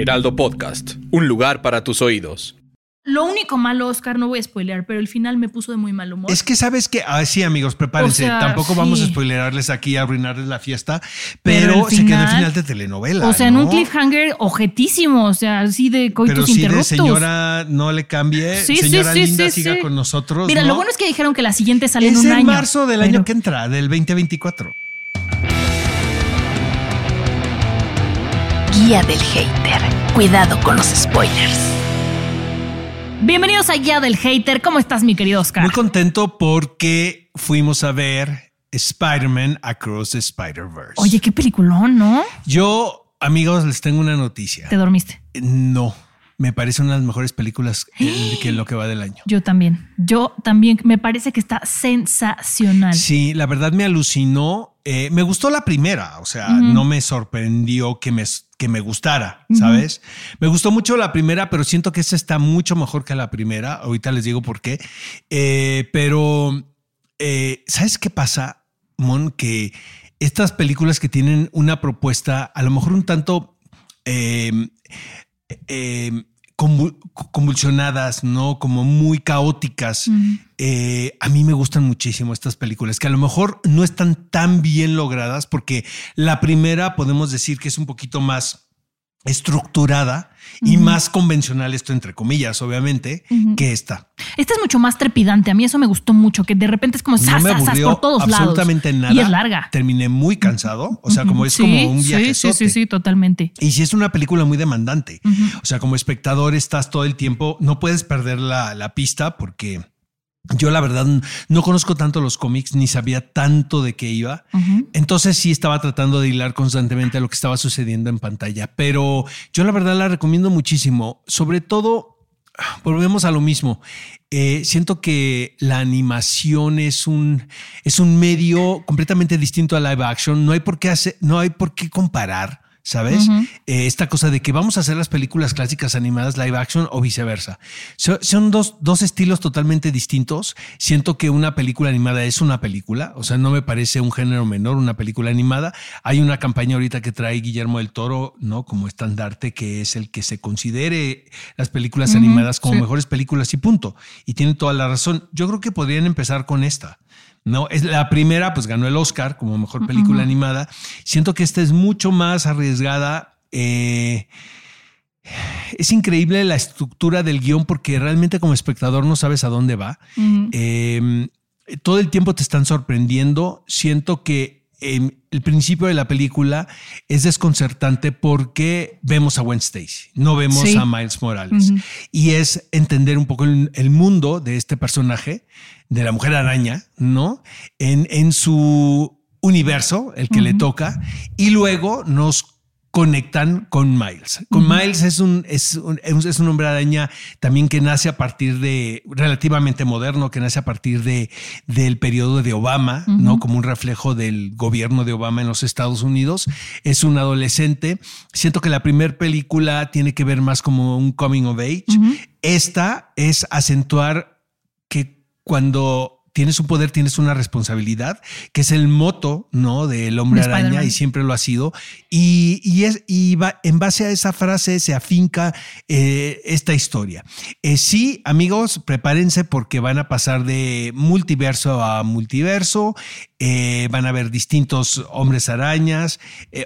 Heraldo Podcast, un lugar para tus oídos. Lo único malo, Oscar, no voy a spoilear, pero el final me puso de muy mal humor. Es que sabes que, ah, sí, amigos, prepárense. O sea, Tampoco vamos a spoilerarles aquí, a arruinarles la fiesta, Pero se quedó el final- de telenovela. o sea, en un cliffhanger ojetísimo, o sea, así de coitus Pero sí de interruptus. señora, no le cambie. Sí, señora sí, linda, sí, siga sí. con nosotros. Mira, ¿no? lo bueno es que dijeron que la siguiente sale en es un en año. marzo del pero- año que entra, del 2024. Guía del hater. Cuidado con los spoilers. Bienvenidos a Guía del Hater. ¿Cómo estás, mi querido Oscar? Muy contento porque fuimos a ver Spider-Man Across the Spider-Verse. Oye, qué peliculón, ¿no? Yo, amigos, les tengo una noticia. Te dormiste. No, me parece una de las mejores películas que lo que va del año. Yo también. Yo también. Me parece que está sensacional. Sí, la verdad me alucinó. Eh, me gustó la primera, o sea, no me sorprendió que me, que me gustara, ¿sabes? Me gustó mucho la primera, pero siento que esta está mucho mejor que la primera. Ahorita les digo por qué. Eh, pero, eh, ¿sabes qué pasa, Mon? Que estas películas que tienen una propuesta, a lo mejor un tanto... eh, eh, convulsionadas, ¿no? Como muy caóticas. Eh, a mí me gustan muchísimo estas películas, que a lo mejor no están tan bien logradas, porque la primera podemos decir que es un poquito más estructurada y más convencional, esto entre comillas, obviamente, que esta. Esta es mucho más trepidante. A mí eso me gustó mucho, que de repente es como No me por todos absolutamente lados. nada. Y es larga. Terminé muy cansado, o sea, como es Sí, como un viaje. Sí, sí, sí, sí, totalmente. Y si es una película muy demandante. O sea, como espectador estás todo el tiempo, no puedes perder la, la pista porque yo la verdad no conozco tanto los cómics ni sabía tanto de qué iba. Entonces sí estaba tratando de hilar constantemente a lo que estaba sucediendo en pantalla, pero yo la verdad la recomiendo muchísimo. Sobre todo, volvemos a lo mismo. Eh, siento que la animación es un, es un medio completamente distinto a live action. No hay por qué hacer, no hay por qué comparar. ¿Sabes? Eh, esta cosa de que vamos a hacer las películas clásicas animadas live action o viceversa. So- son dos, dos estilos totalmente distintos. Siento que una película animada es una película, o sea, no me parece un género menor una película animada. Hay una campaña ahorita que trae Guillermo del Toro, ¿no? Como estandarte, que es el que se considere las películas animadas como sí. mejores películas y punto. Y tiene toda la razón. Yo creo que podrían empezar con esta. No, es la primera, pues ganó el Oscar como mejor película animada. Siento que esta es mucho más arriesgada. eh, es increíble la estructura del guion porque realmente como espectador no sabes a dónde va. Eh, todo el tiempo te están sorprendiendo. Siento que eh, el principio de la película es desconcertante porque vemos a Gwen Stacy, no vemos Sí. a Miles Morales. Y es entender un poco el, el mundo de este personaje, de la mujer araña, ¿no? En, en su universo, el que le toca, y luego nos conectan con Miles. Con Miles es un, es, un, es un hombre araña también que nace a partir de, relativamente moderno, que nace a partir de, del periodo de Obama. ¿no? Como un reflejo del gobierno de Obama en los Estados Unidos. Es un adolescente. Siento que la primera película tiene que ver más como un coming of age. Esta es acentuar que cuando tienes un poder, tienes una responsabilidad, que es el moto, ¿no? Del hombre De araña y siempre lo ha sido. Y, y es, y va, en base a esa frase se afinca eh, esta historia. Eh, sí, amigos, prepárense porque van a pasar de multiverso a multiverso. eh, van a ver distintos hombres arañas.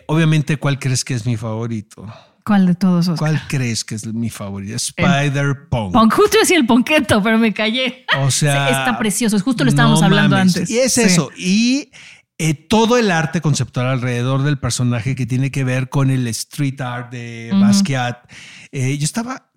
Obviamente, ¿cuál crees que es mi favorito? ¿Cuál de todos, Oscar? ¿Cuál crees que es mi favorito? Spider-Punk. Punk, justo decía el ponqueto, pero me callé. O sea, está precioso. Justo lo estábamos no hablando mames. antes. Y es Sí. eso. Y eh, todo el arte conceptual alrededor del personaje que tiene que ver con el street art de. Basquiat. Eh, yo estaba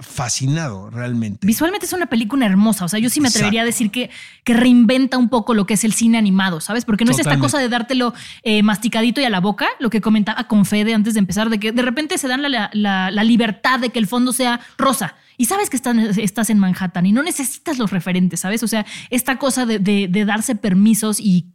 fascinado realmente. Visualmente es una película hermosa, o sea, yo sí me atrevería Exacto. a decir que, que reinventa un poco lo que es el cine animado, ¿sabes? Porque no es esta cosa de dártelo eh, masticadito y a la boca, lo que comentaba con Fede antes de empezar, de que de repente se dan la, la- la libertad de que el fondo sea rosa. Y sabes que están- estás en Manhattan y no necesitas los referentes, ¿sabes? O sea, esta cosa de, de- de darse permisos y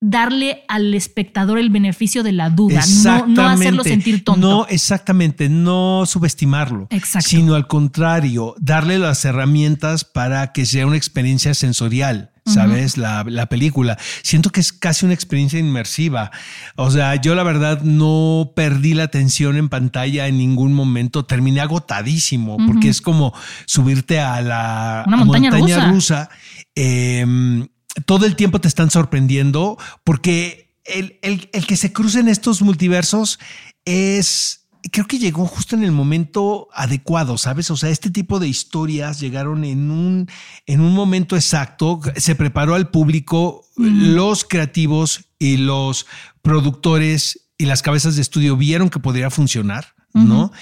darle al espectador el beneficio de la duda, no, no hacerlo sentir tonto. No, exactamente, no subestimarlo. Exacto. Sino al contrario, darle las herramientas para que sea una experiencia sensorial. ¿Sabes? la, la película. Siento que es casi una experiencia inmersiva. O sea, yo la verdad no perdí la atención en pantalla en ningún momento. Terminé agotadísimo porque es como subirte a la Una montaña rusa. rusa. Eh, todo el tiempo te están sorprendiendo porque el, el- el que se crucen estos multiversos es. Creo que llegó justo en el momento adecuado, ¿sabes? O sea, este tipo de historias llegaron en un, en un momento exacto. Se preparó al público, los creativos y los productores y las cabezas de estudio vieron que podría funcionar, ¿no?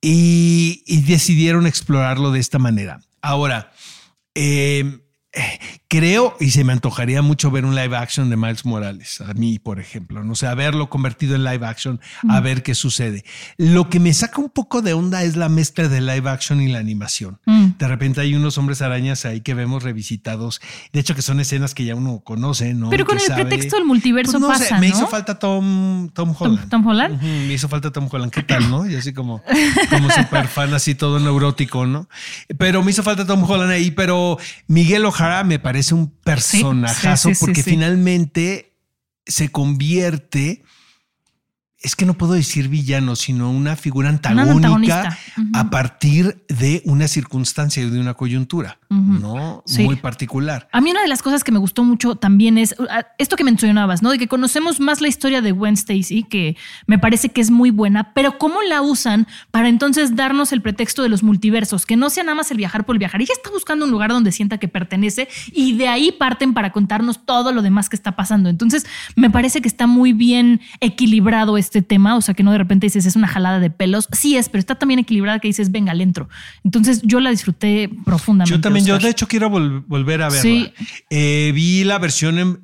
Y, y decidieron explorarlo de esta manera. Ahora, eh, eh, creo y se me antojaría mucho ver un live action de Miles Morales, a mí, por ejemplo, no sé, a verlo convertido en live action, a ver qué sucede. Lo que me saca un poco de onda es la mezcla de live action y la animación. Mm. De repente hay unos hombres arañas ahí que vemos revisitados, de hecho que son escenas que ya uno conoce, ¿no? Pero con el sabe. pretexto del multiverso Pues no sé, pasa, me ¿no? hizo falta Tom, Tom Holland. Tom Holland? Ujú, me hizo falta Tom Holland. ¿Qué tal, no? Y así como, como súper fan, así todo neurótico, ¿no? Pero me hizo falta Tom Holland ahí, pero Miguel Me parece un personajazo sí, sí, porque finalmente se convierte. Es que no puedo decir villano, sino una figura antagónica a partir de una circunstancia y de una coyuntura. ¿no? Sí. Muy particular. A mí una de las cosas que me gustó mucho también es uh, esto que mencionabas, ¿no? De que conocemos más la historia de Gwen Stacy, que me parece que es muy buena, pero cómo la usan para entonces darnos el pretexto de los multiversos, que no sea nada más el viajar por el viajar. Ella está buscando un lugar donde sienta que pertenece y de ahí parten para contarnos todo lo demás que está pasando. Entonces, me parece que está muy bien equilibrado este tema, o sea, que no de repente dices es una jalada de pelos. Sí es, pero está también equilibrada que dices, venga, le entro. Entonces, yo la disfruté profundamente. Yo también, yo de hecho quiero vol- volver a verla. Sí. Eh, vi la versión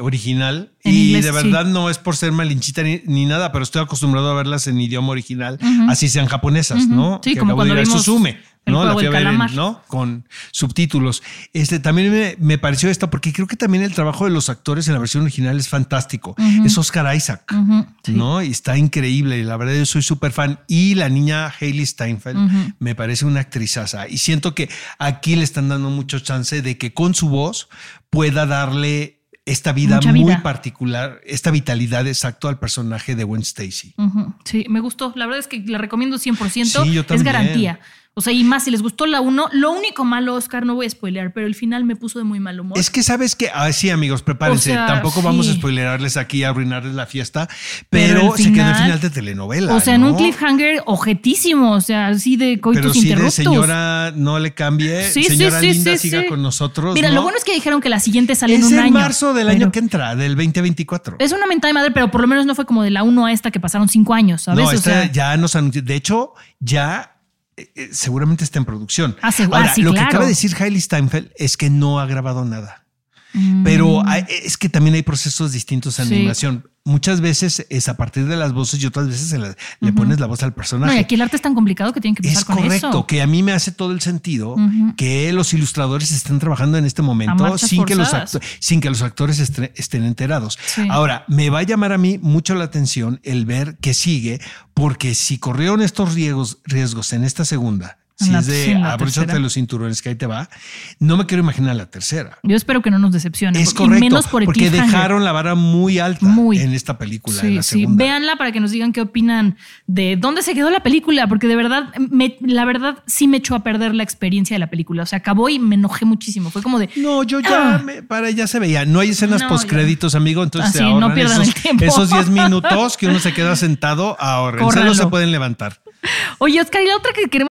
original En y inglés, de verdad no es por ser malinchita ni, ni nada, pero estoy acostumbrado a verlas en idioma original, así sean japonesas, Ujú. ¿no? Sí, Que como cuando vimos Suzume, El ¿no? La fui a del ver en- calamar. ¿no? Con subtítulos. Este también me, me pareció esta porque creo que también el trabajo de los actores en la versión original es fantástico. Es Oscar Isaac, sí. ¿no? Y está increíble. La verdad, yo soy súper fan. Y la niña Hailey Steinfeld me parece una actrizaza. Y siento que aquí le están dando mucho chance de que con su voz pueda darle esta vida muy particular, esta vitalidad exacto al personaje de Gwen Stacy. Sí, me gustó. La verdad es que la recomiendo 100%. Sí, yo es también. garantía. O sea, y más si les gustó la 1, lo único malo, Oscar, no voy a spoilear, pero el final me puso de muy mal humor. Es que sabes que, ah, sí, amigos, prepárense. O sea, Tampoco vamos a spoilerarles aquí, a arruinarles la fiesta, Pero se quedó el final- de telenovela. o sea, en un cliffhanger ojetísimo, o sea, así de coitus Pero sí de interruptus. señora, no le cambie. Sí, señora sí, linda, siga con nosotros. Mira, ¿no? lo bueno es que dijeron que la siguiente sale en es un en año. marzo del pero año que entra, del 2024. Es una mentada de madre, pero por lo menos no fue como de la 1 a esta que pasaron 5 años, ¿sabes? No, o esta sea, ya nos anunció. De hecho, ya seguramente está en producción. Ah, Ahora, ah, sí, lo claro. que acaba de decir Hailey Steinfeld es que no ha grabado nada. Mm, Pero hay- es que también hay procesos distintos en Sí. animación. Muchas veces es a partir de las voces y otras veces le pones la voz al no, personaje. y aquí el arte es tan complicado que tienen que empezar Es con correcto, eso. que a mí me hace todo el sentido que los ilustradores estén trabajando en este momento sin que, los acto- sin que los actores estén enterados. Sí. Ahora, me va a llamar a mí mucho la atención el ver qué sigue, porque si corrieron estos riesgos, riesgos en esta segunda, si la- es de en abróchate los cinturones que ahí te va, no me quiero imaginar la tercera. Yo espero que no nos decepcione. Es correcto, menos por el porque dejaron la vara muy alta Muy. en esta película, en Sí, la sí, segunda. véanla para que nos digan qué opinan de dónde se quedó la película, porque de verdad, me- la verdad sí me echó a perder la experiencia de la película. O sea, acabó y me enojé muchísimo. Fue como de, No, yo ya, Ah. me- para ya se veía. No hay escenas No, postcréditos, amigo, entonces Así, se no pierdan esos, el tiempo. esos 10 minutos que uno se queda sentado, ahorren, Córranlo. se pueden levantar. oye, Oscar, y la otra que queremos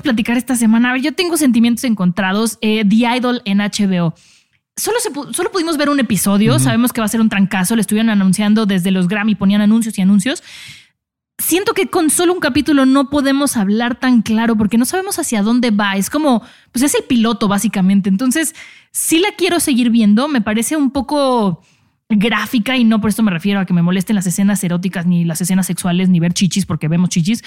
Platicar esta semana. A ver, yo tengo sentimientos encontrados. Eh, The Idol en HBO. Solo, se solo pudimos ver un episodio. Sabemos que va a ser un trancazo. Le estuvieron anunciando desde los Grammy, ponían anuncios y anuncios. Siento que con solo un capítulo no podemos hablar tan claro porque no sabemos hacia dónde va. Es como, pues es el piloto básicamente. Entonces, sí la quiero seguir viendo. Me parece un poco gráfica y no por esto me refiero a que me molesten las escenas eróticas ni las escenas sexuales ni ver chichis porque vemos chichis.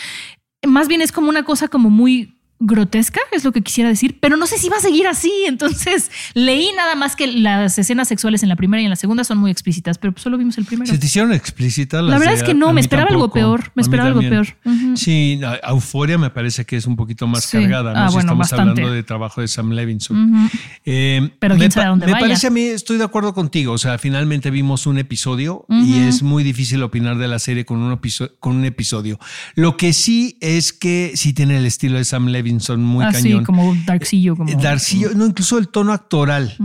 Más bien es como una cosa como muy grotesca, es lo que quisiera decir, pero no sé si va a seguir así. Entonces leí nada más que las escenas sexuales en la primera y en la segunda son muy explícitas, pero solo vimos el primero. ¿Se te hicieron explícitas las La verdad de- es que no, me esperaba algo peor, me esperaba algo peor. Ujú. Sí, a- Euforia me parece que es un poquito más Sí. cargada, ¿no? Ah, si bueno, estamos bastante. hablando de trabajo de Sam Levinson. Eh, Pero quién sabe dónde Me vaya. parece a mí, estoy de acuerdo contigo. O sea, finalmente vimos un episodio y es muy difícil opinar de la serie con un, con un episodio. Lo que sí es que sí tiene el estilo de Sam Levinson muy Así cañón. como Darksillo, como Eh, Darcillo, no, incluso el tono actoral.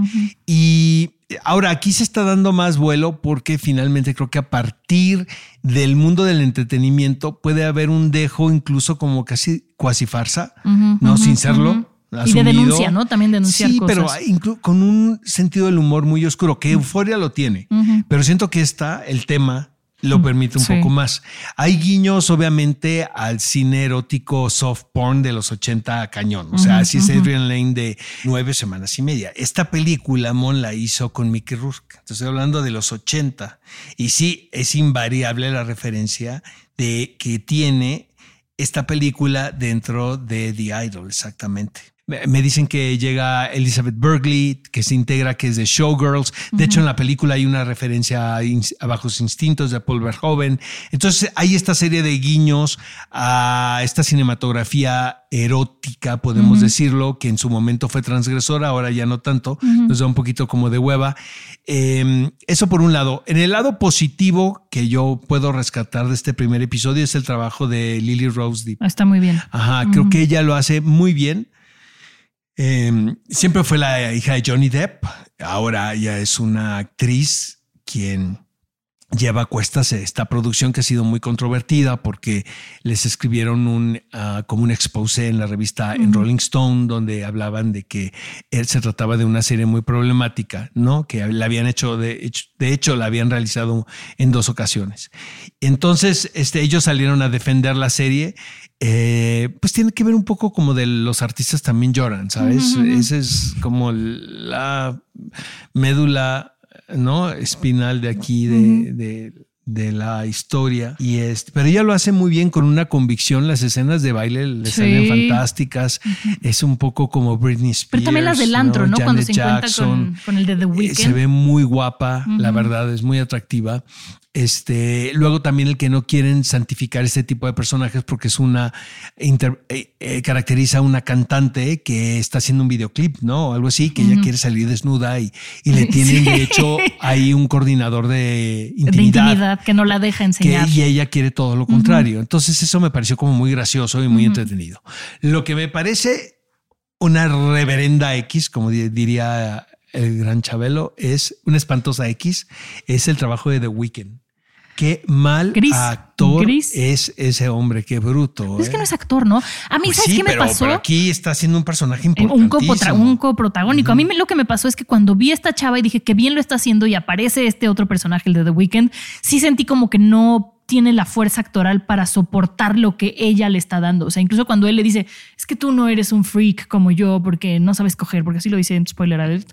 Y ahora aquí se está dando más vuelo porque finalmente creo que a partir del mundo del entretenimiento puede haber un dejo incluso como casi cuasi farsa, no sin serlo. Y de denuncia, ¿no? También denunciar sí, cosas. pero con un sentido del humor muy oscuro, que Euforia lo tiene. Pero siento que esta, el tema, lo permite un Sí. poco más. Hay guiños, obviamente, al cine erótico soft porn de los 80 cañón. O sea, así es Adrian Lane de nueve semanas y media. Esta película, Mon, la hizo con Mickey Rourke. Estoy hablando de los 80. Y sí, es invariable la referencia de que tiene esta película dentro de The Idol, exactamente. Me dicen que llega Elizabeth Bergley, que se integra, que es de Showgirls. De hecho, en la película hay una referencia a, Bajos Instintos de Paul Verhoeven. Entonces, hay esta serie de guiños a esta cinematografía erótica, podemos decirlo, que en su momento fue transgresora, ahora ya no tanto. Nos da un poquito como de hueva. Eh, eso por un lado. En el lado positivo que yo puedo rescatar de este primer episodio es el trabajo de Lily Rose Depp. Está muy bien. Ajá, creo que ella lo hace muy bien. Eh, siempre fue la hija de Johnny Depp. Ahora ella es una actriz quien lleva a cuestas esta producción que ha sido muy controvertida porque les escribieron un ah, como un expose en la revista en Rolling Stone donde hablaban de que él se trataba de una serie muy problemática, ¿no? Que la habían hecho de hecho, de hecho la habían realizado en dos ocasiones. Entonces, este, ellos salieron a defender la serie. eh, pues tiene que ver un poco como de los artistas también lloran, ¿sabes? Esa es como la médula, ¿no? Espinal de aquí, de, de- de la historia. Y este, pero ella lo hace muy bien con una convicción. Las escenas de baile le Sí. salen fantásticas. Es un poco como Britney Spears. Pero también las del antro, ¿no? Cuando se encuentra con el de The Eh, Weeknd. Se ve muy guapa, la verdad, es muy atractiva. Este, luego también el que no quieren santificar este tipo de personajes porque es una inter- eh, eh, caracteriza a una cantante que está haciendo un videoclip, ¿no? O algo así, que ella quiere salir desnuda y, y le tienen de hecho ahí un coordinador de de intimidad. intimidad que no la deja que, enseñar. y ella quiere todo lo contrario. Entonces eso me pareció como muy gracioso y muy entretenido. Lo que me parece una reverenda X, como di- diría el gran Chabelo, es una espantosa X, es el trabajo de The Weeknd. Qué mal Gris, actor gris. es ese hombre, qué bruto. Es que ¿eh? no es actor, ¿no? A mí, Pues ¿sabes sí, qué me pasó? pero aquí está haciendo un personaje Eh, importante. un, copotra- un coprotagónico. A mí lo que me pasó es que cuando vi a esta chava y dije que bien lo está haciendo y aparece este otro personaje, el de The Weeknd, sí sentí como que no tiene la fuerza actoral para soportar lo que ella le está dando. O sea, incluso cuando él le dice, es que tú no eres un freak como yo porque no sabes coger, porque así lo dice en spoiler alert.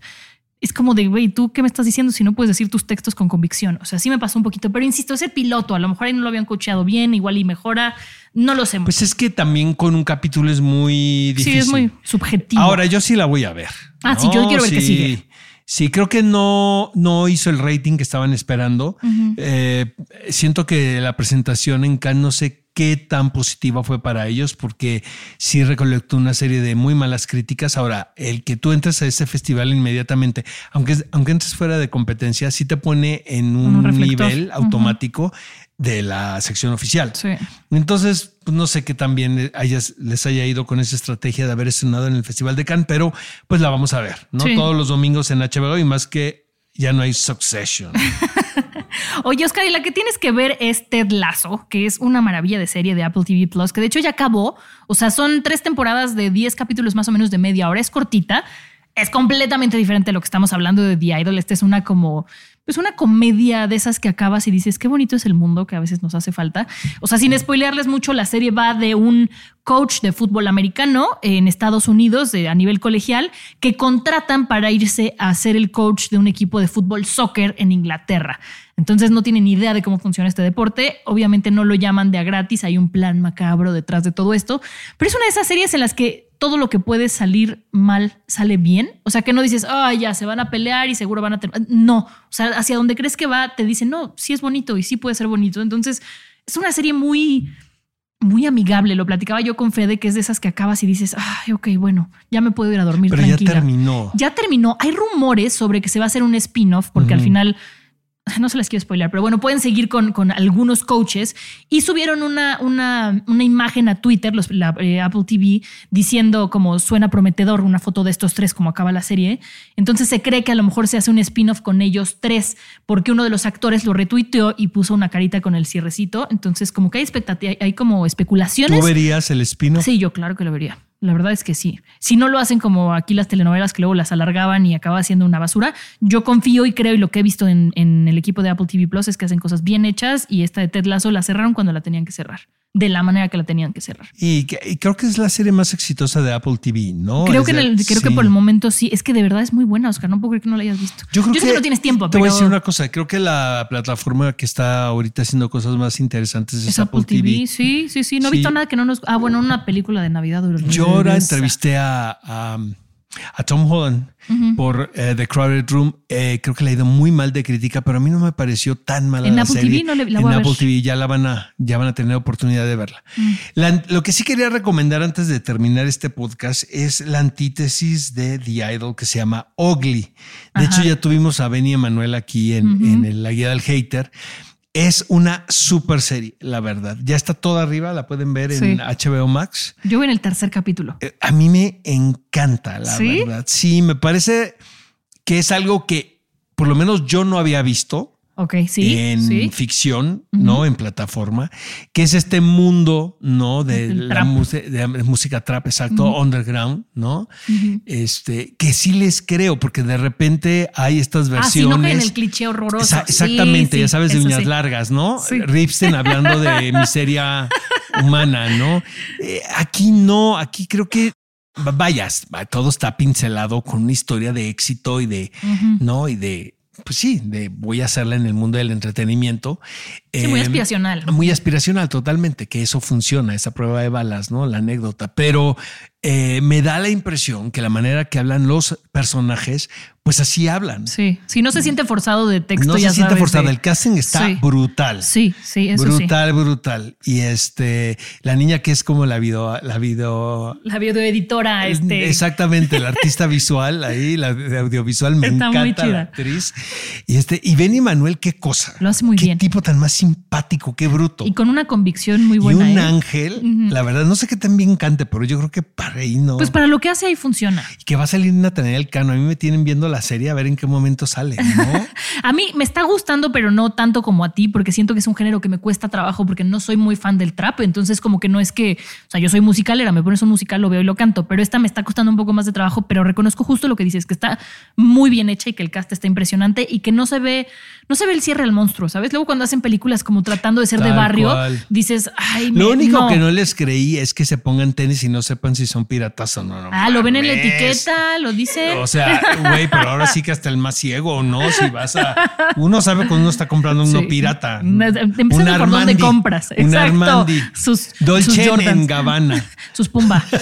Es como de, güey, ¿tú qué me estás diciendo si no puedes decir tus textos con convicción? O sea, sí me pasó un poquito, pero insisto, es el piloto. A lo mejor ahí no lo habían cocheado bien, igual y mejora. No lo sé. Pues es que también con un capítulo es muy difícil. sí, es muy subjetivo. Ahora yo sí la voy a ver. Ah, sí, yo quiero ver qué sigue. Sí, creo que no, no hizo el rating que estaban esperando. Eh, siento que la presentación en Cannes no sé qué tan positiva fue para ellos, porque sí recolectó una serie de muy malas críticas. Ahora, el que tú entres a ese festival inmediatamente, aunque, aunque entres fuera de competencia, sí te pone en un, nivel automático de la sección oficial. Sí. Entonces, pues, no sé qué también hayas- les haya ido con esa estrategia de haber estrenado en el Festival de Cannes, pero pues la vamos a ver, ¿no? Sí. Todos los domingos en HBO y más que ya no hay Succession. Oye, Oscar, y la que tienes que ver es Ted Lasso, que es una maravilla de serie de Apple TV Plus, que de hecho ya acabó. O sea, son tres temporadas de 10 capítulos más o menos de media hora. Es cortita. Es completamente diferente a lo que estamos hablando de The Idol. Esta es una como, pues una comedia de esas que acabas y dices, qué bonito es el mundo que a veces nos hace falta. O sea, sin spoilearles mucho, la serie va de un coach de fútbol americano en Estados Unidos de- a nivel colegial que contratan para irse a ser el coach de un equipo de fútbol soccer en Inglaterra. Entonces no tienen idea de cómo funciona este deporte. Obviamente no lo llaman de a gratis, hay un plan macabro detrás de todo esto. Pero es una de esas series en las que todo lo que puede salir mal sale bien. O sea, que no dices, ah, ya se van a pelear y seguro van a tener. No, o sea, hacia donde crees que va, te dicen, no, sí es bonito y sí puede ser bonito. Entonces es una serie muy muy amigable. Lo platicaba yo con Fede, que es de esas que acabas y dices, ay, ok, bueno, ya me puedo ir a dormir Pero ya tranquila. terminó. Ya terminó. Hay rumores sobre que se va a hacer un spin-off, porque al final no se les quiero spoiler, pero bueno, pueden seguir con, con algunos coaches y subieron una, una, una imagen a Twitter, los, la, eh, Apple TV, diciendo como suena prometedor una foto de estos tres, como acaba la serie. Entonces se cree que a lo mejor se hace un spin-off con ellos tres, porque uno de los actores lo retuiteó y puso una carita con el cierrecito. Entonces, como que hay expectativa, hay como especulaciones. ¿Tú verías el spin-off? Sí, yo claro que lo vería. La verdad es que sí. Si no lo hacen como aquí las telenovelas que luego las alargaban y acaba siendo una basura, yo confío y creo y lo que he visto en, en el equipo de Apple TV Plus es que hacen cosas bien hechas y esta de Ted Lasso la cerraron cuando la tenían que cerrar, de la manera que la tenían que cerrar. Y, creo que es la serie más exitosa de Apple TV, ¿no? creo Es que, en de- el- creo que por el momento sí. Es que de verdad es muy buena, Oscar. No puedo creer que no la hayas visto. Yo creo sé que no tienes tiempo, Te pero voy a decir una cosa. Creo que la plataforma que está ahorita haciendo cosas más interesantes es, es Apple TV. Sí, sí, sí. No he Sí. visto nada que no nos. Ah, bueno, una película de Navidad. Yo ahora entrevisté a, a, a Tom Holland por eh, The Crowded Room. Eh, creo que le ha ido muy mal de crítica, pero a mí no me pareció tan mala En la Apple serie. TV no le- la en Apple ver. TV ya la van a, ya van a tener oportunidad de verla. Mm. La- lo que sí quería recomendar antes de terminar este podcast es la antítesis de The Idol que se llama Ugly. De hecho, ya tuvimos a Benny Emanuel aquí en, en el- la guía del hater. Es una super serie, la verdad. Ya está toda arriba, la pueden ver Sí. en HBO Max. Yo voy en el tercer capítulo. Eh, A mí me encanta, la ¿Sí? verdad. Sí, me parece que es algo que por lo menos yo no había visto Ok, sí. en sí. ficción, ¿no? En plataforma, que es este mundo, ¿no? De El la de música trap, exacto, underground, ¿no? Este, que sí les creo, porque de repente hay estas Ah, sí, no versiones. en el cliché horroroso. Esa- exactamente, ya sabes, de uñas largas, ¿no? Ripstein hablando de miseria humana, ¿no? Eh, aquí no, aquí creo que vayas, todo está pincelado con una historia de éxito y de, ¿no? Y de, pues sí, de voy a hacerla en el mundo del entretenimiento. Sí, muy Eh, aspiracional. Muy aspiracional, totalmente, que eso funciona, esa prueba de balas, ¿no? La anécdota. Pero eh, me da la impresión que la manera que hablan los personajes, pues así hablan. Sí, si no se siente forzado de texto, no se siente forzado. de- El casting está Sí. brutal. Sí, sí, eso sí. brutal, brutal. Y este, la niña que es como la video, la video. La videoeditora, este. Exactamente, la artista visual ahí, la de audiovisual, me Está muy encanta la chida. actriz. Y este, y Benny Manuel, qué cosa. Lo hace muy qué bien. tipo tan más simpático, qué bruto. Y con una convicción muy Y buena. un ¿eh? ángel, la verdad, no sé qué tan bien cante, pero yo creo que para ahí no. Pues para lo que hace ahí funciona. Y que va a salir Nathaniel Cano. A mí me tienen viendo la serie a ver en qué momento sale, ¿no? A mí me está gustando, pero no tanto como a ti, porque siento que es un género que me cuesta trabajo porque no soy muy fan del trap. Entonces, como que no es que, o sea, yo soy musicalera, me pones un musical, lo veo y lo canto, pero esta me está costando un poco más de trabajo, pero reconozco justo lo que dices, que está muy bien hecha y que el cast está impresionante y que no se ve, no se ve el cierre al monstruo, ¿sabes? Luego cuando hacen películas películas como tratando de ser de barrio, cual. dices, ay, Lo me- único que no les creí es que se pongan tenis y no sepan si son piratas o no. no Ah, lo ven en la etiqueta, lo dice. O sea, güey, pero ahora sí que hasta el más ciego, ¿no? Si vas a. Uno sabe cuando uno está comprando uno Sí. pirata. Empezando Un por dónde Armandi, compras. Un. Armandi. Sus- Dolce sus en Gabbana. Sus Pumba.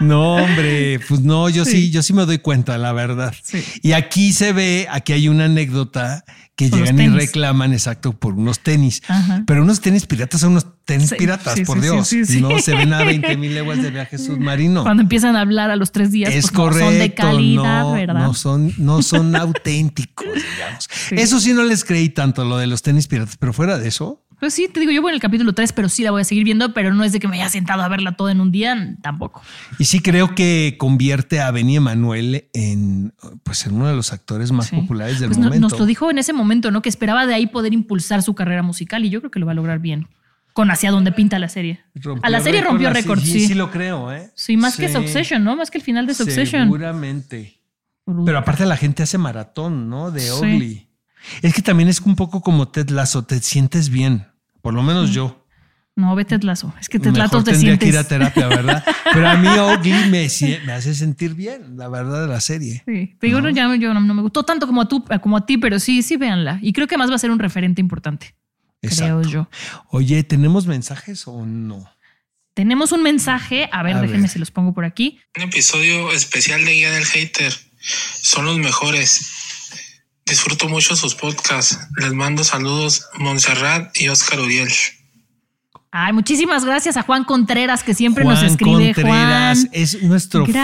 No, hombre, pues no, yo sí. yo sí me doy cuenta, la verdad. Sí. Y aquí se ve, aquí hay una anécdota que llegan y reclaman exacto por unos tenis. Ajá. Pero unos tenis piratas son unos tenis Sí, piratas, sí, por sí, Dios. No se ven a 20 mil leguas de viaje submarino. Cuando empiezan a hablar a los tres días, es pues no son de calidad, no, ¿verdad? No son, no son auténticos, digamos. Eso sí no les creí tanto, lo de los tenis piratas, pero fuera de eso, Pues sí, te digo, yo voy en el capítulo 3, pero sí la voy a seguir viendo, pero no es de que me haya sentado a verla toda en un día, tampoco. y sí creo que convierte a Benny Emanuel en, pues, en uno de los actores más Sí. populares del Pues no- momento. nos lo dijo en ese momento, ¿no? Que esperaba de ahí poder impulsar su carrera musical y yo creo que lo va a lograr bien. Con hacia donde pinta la serie. Rompió a la serie récord, rompió récord, sí. sí. Sí, lo creo, ¿eh? Sí, más que Sí. Succession, ¿no? Más que el final de Succession. Seguramente. Pero aparte la gente hace maratón, ¿no? De Sí. Es que también es un poco como Ted Lasso, te sientes bien, por lo menos yo. No, vete Lazo. Es que te Mejor Lazo te tendría sientes. que ir a terapia, ¿verdad? Pero a mí Ugly me, me hace sentir bien, la verdad, de la serie. Sí. Te digo, no, ya, yo no, no me gustó tanto como a, tú, como a ti, pero sí, sí, véanla. Y creo que más va a ser un referente importante. Exacto. Creo yo. Oye, ¿tenemos mensajes o no? Tenemos un mensaje. A ver, A déjenme ver. si los pongo por aquí. Un episodio especial de Guía del Hater. Son los mejores. Disfruto mucho sus podcasts. Les mando saludos Montserrat y Oscar Uriel. Ay, muchísimas gracias a Juan Contreras, que siempre nos Juan escribe. Contreras Juan. es nuestro Gracias.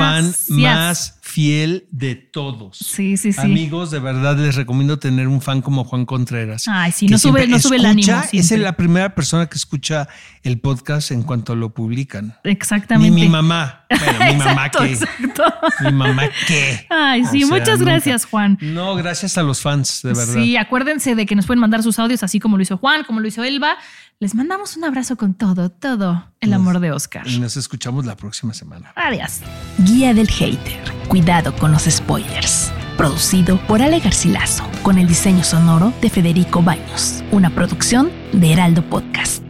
fan más fiel de todos. Sí, sí, sí. Amigos, de verdad les recomiendo tener un fan como Juan Contreras. Ay, sí, no sube- no sube el ánimo Es la primera persona que escucha el podcast en cuanto lo publican. Exactamente. Ni mi mamá. Bueno, mi mamá Exacto, que. exacto. Mi mamá que. Ay, sí, O sea, muchas nunca. gracias, Juan. No, gracias a los fans, de verdad. Sí, acuérdense de que nos pueden mandar sus audios así como lo hizo Juan, como lo hizo Elba. Les mandamos un abrazo con todo, todo el amor de Oscar. Y nos escuchamos la próxima semana. Adiós. Guía del Hater. Cuidado con los spoilers. Producido por Ale Garcilaso, con el diseño sonoro de Federico Baños. Una producción de Heraldo Podcast.